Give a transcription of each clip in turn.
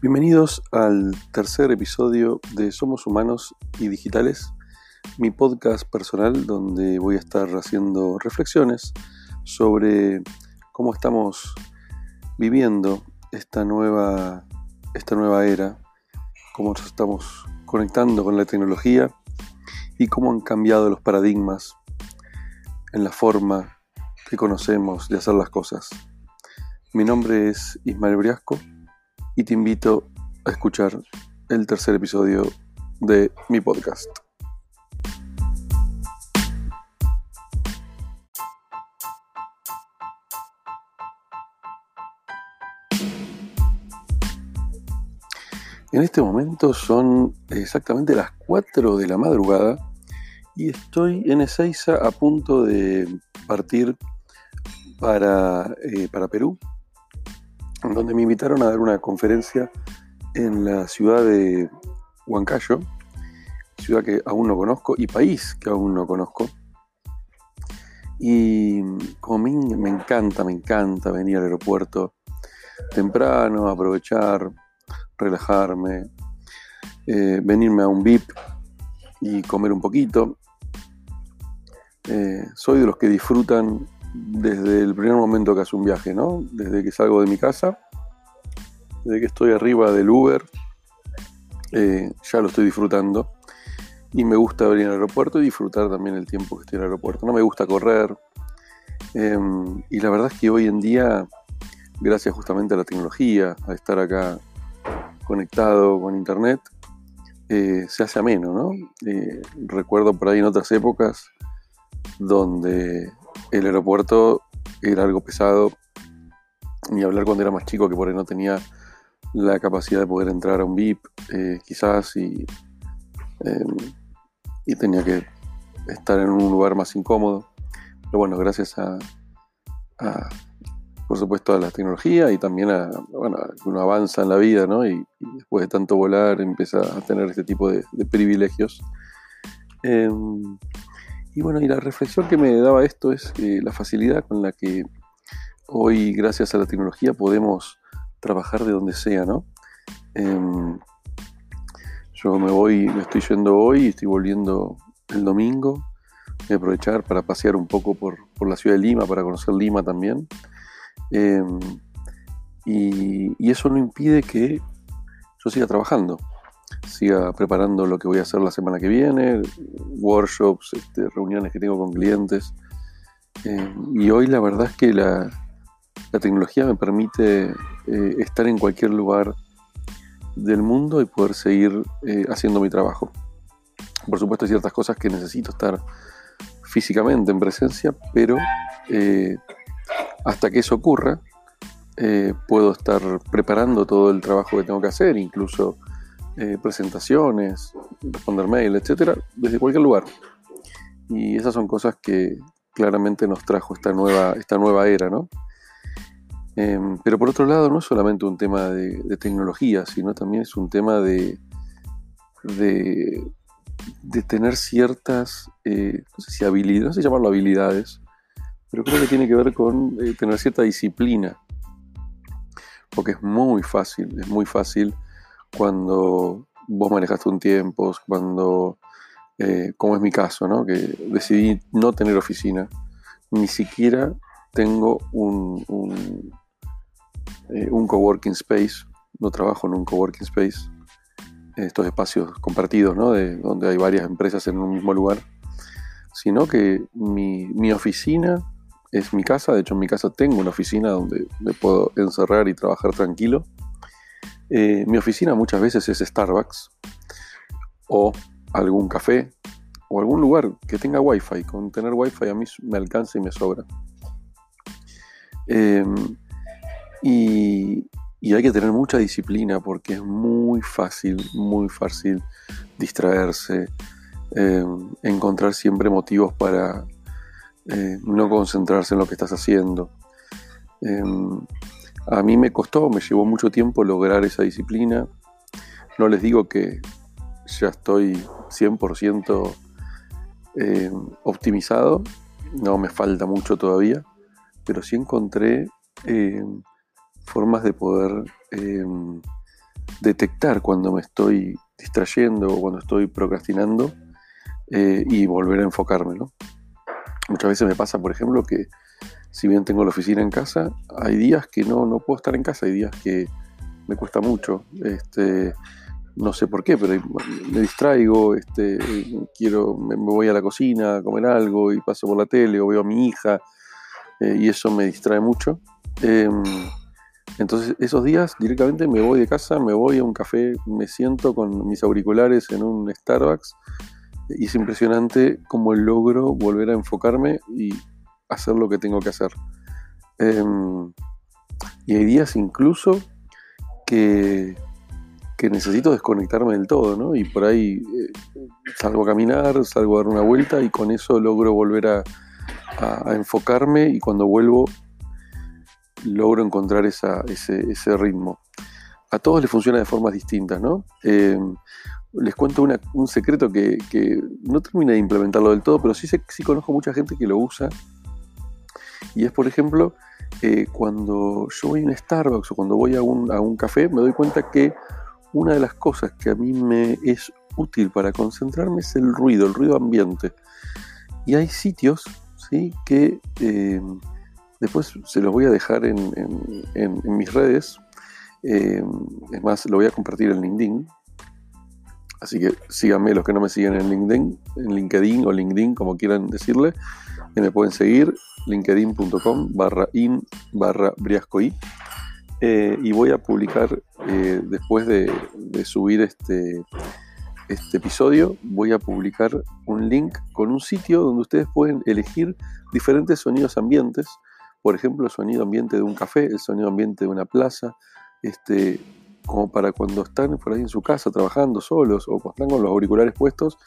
Bienvenidos al tercer episodio de Somos Humanos y Digitales, mi podcast personal donde voy a estar haciendo reflexiones sobre cómo estamos viviendo esta nueva, esta nueva era, cómo nos estamos conectando con la tecnología y cómo han cambiado los paradigmas en la forma que conocemos de hacer las cosas. Mi nombre es Ismael Briasco y te invito a escuchar el tercer episodio de mi podcast. En este momento son exactamente las 4 de la madrugada y estoy en Ezeiza a punto de partir para, eh, para Perú donde me invitaron a dar una conferencia en la ciudad de Huancayo, ciudad que aún no conozco y país que aún no conozco. Y como me, me encanta, me encanta venir al aeropuerto temprano, aprovechar, relajarme, eh, venirme a un VIP y comer un poquito. Eh, soy de los que disfrutan desde el primer momento que hace un viaje, ¿no? Desde que salgo de mi casa, desde que estoy arriba del Uber, eh, ya lo estoy disfrutando. Y me gusta venir al aeropuerto y disfrutar también el tiempo que estoy en el aeropuerto. No me gusta correr. Em, y la verdad es que hoy en día, gracias justamente a la tecnología, a estar acá conectado con internet, eh, se hace ameno, ¿no? Eh, recuerdo por ahí en otras épocas donde el aeropuerto era algo pesado, ni hablar cuando era más chico que por ahí no tenía la capacidad de poder entrar a un VIP, eh, quizás, y, em, y tenía que estar en un lugar más incómodo. Pero bueno, gracias a, por supuesto, a la tecnología y también a, bueno, que uno avanza en la vida, ¿no? Y, después de tanto volar empieza a tener este tipo de, privilegios. Em, y bueno, y la reflexión que me daba esto es la facilidad con la que hoy, gracias a la tecnología, podemos trabajar de donde sea, ¿no? Em, yo me voy, me estoy yendo hoy y estoy volviendo el domingo. Voy a aprovechar para pasear un poco por, la ciudad de Lima, para conocer Lima también. Em, y, eso no impide que yo siga trabajando siga preparando lo que voy a hacer la semana que viene, workshops, este, reuniones que tengo con clientes. Eh, y hoy la verdad es que la, tecnología me permite eh, estar en cualquier lugar del mundo y poder seguir eh, haciendo mi trabajo. Por supuesto hay ciertas cosas que necesito estar físicamente en presencia, pero hasta que eso ocurra, puedo estar preparando todo el trabajo que tengo que hacer, incluso eh, presentaciones, responder mail, etcétera, desde cualquier lugar. Y esas son cosas que claramente nos trajo esta nueva, esta nueva era, ¿no? Em, pero por otro lado, no es solamente un tema de, tecnología, sino también es un tema de, de, tener ciertas, eh, no sé si habilidades, no sé llamarlo habilidades, pero creo que tiene que ver con eh, tener cierta disciplina. Porque es muy fácil, es muy fácil cuando vos manejaste un tiempo, cuando, eh, como es mi caso, ¿no? que decidí no tener oficina, ni siquiera tengo un, un, eh, coworking space, no trabajo en un coworking space, estos espacios compartidos, ¿no? de, donde hay varias empresas en un mismo lugar, sino que mi, mi oficina es mi casa, de hecho en mi casa tengo una oficina donde me puedo encerrar y trabajar tranquilo eh, mi oficina muchas veces es Starbucks o algún café o algún lugar que tenga wifi. Con tener wifi a mí me alcanza y me sobra. Em, y, hay que tener mucha disciplina porque es muy fácil, muy fácil distraerse, em, encontrar siempre motivos para eh, no concentrarse en lo que estás haciendo. A mí me costó, me llevó mucho tiempo lograr esa disciplina. No les digo que ya estoy 100% eh, optimizado, no me falta mucho todavía, pero sí encontré eh, formas de poder eh, detectar cuando me estoy distrayendo o cuando estoy procrastinando y volver a enfocarme. ¿no? Muchas veces me pasa, por ejemplo, que si bien tengo la oficina en casa, hay días que no, no puedo estar en casa, hay días que me cuesta mucho. Este, no sé por qué, pero me distraigo, este, quiero, me, voy a la cocina a comer algo y paso por la tele o veo a mi hija eh, y eso me distrae mucho. Em, entonces esos días directamente me voy de casa, me voy a un café, me siento con mis auriculares en un Starbucks y es impresionante cómo logro volver a enfocarme y hacer lo que tengo que hacer. Em, y hay días incluso que, que, necesito desconectarme del todo, ¿no? Y por ahí eh, salgo a caminar, salgo a dar una vuelta y con eso logro volver a, enfocarme y cuando vuelvo logro encontrar ese, ritmo. A todos les funciona de formas distintas, ¿no? Em, les cuento un secreto que, no termina de implementarlo del todo, pero sí, sí conozco mucha gente que lo usa. Y es, por ejemplo, eh, cuando yo voy a un Starbucks o cuando voy a un, a un café, me doy cuenta que una de las cosas que a mí me es útil para concentrarme es el ruido, el ruido ambiente. Y hay sitios ¿sí? que eh, después se los voy a dejar en, mis redes. Eh, es más, lo voy a compartir en LinkedIn Así que síganme los que no me siguen en LinkedIn, en LinkedIn o LinkedIn, como quieran decirle. Y me pueden seguir, linkedin.com barra in barra briascoy. Eh, y voy a publicar, eh, después de, subir este, este episodio, voy a publicar un link con un sitio donde ustedes pueden elegir diferentes sonidos ambientes. Por ejemplo, el sonido ambiente de un café, el sonido ambiente de una plaza, este, como para cuando están por ahí en su casa trabajando solos o cuando están con los auriculares puestos,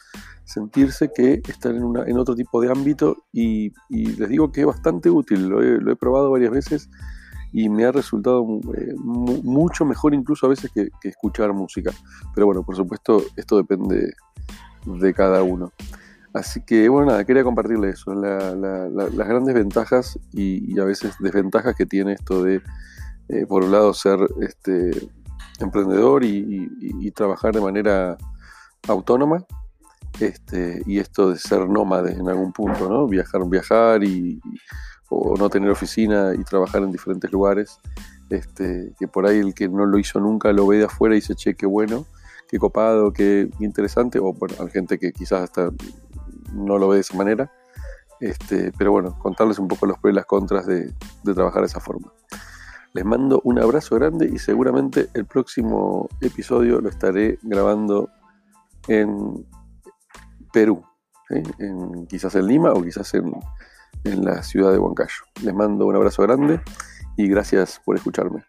sentirse que están en, una, en otro tipo de ámbito y, les digo que es bastante útil, lo he, probado varias veces y me ha resultado eh, mucho mejor incluso a veces que, escuchar música. Pero bueno, por supuesto, esto depende de cada uno. Así que bueno, nada, quería compartirles eso, las grandes ventajas y, a veces desventajas que tiene esto de, eh, por un lado, ser este, emprendedor y, trabajar de manera autónoma. Este, y esto de ser nómade en algún punto, ¿no? Viajar, viajar y, o no tener oficina y trabajar en diferentes lugares. Este, que por ahí el que no lo hizo nunca lo ve de afuera y dice, che, qué bueno, qué copado, qué interesante, o bueno, hay gente que quizás hasta no lo ve de esa manera. Este, pero bueno, contarles un poco los pros y las contras de trabajar de esa forma. Les mando un abrazo grande y seguramente el próximo episodio lo estaré grabando en Perú, en, quizás en Lima o quizás en, en la ciudad de Huancayo. Les mando un abrazo grande y gracias por escucharme.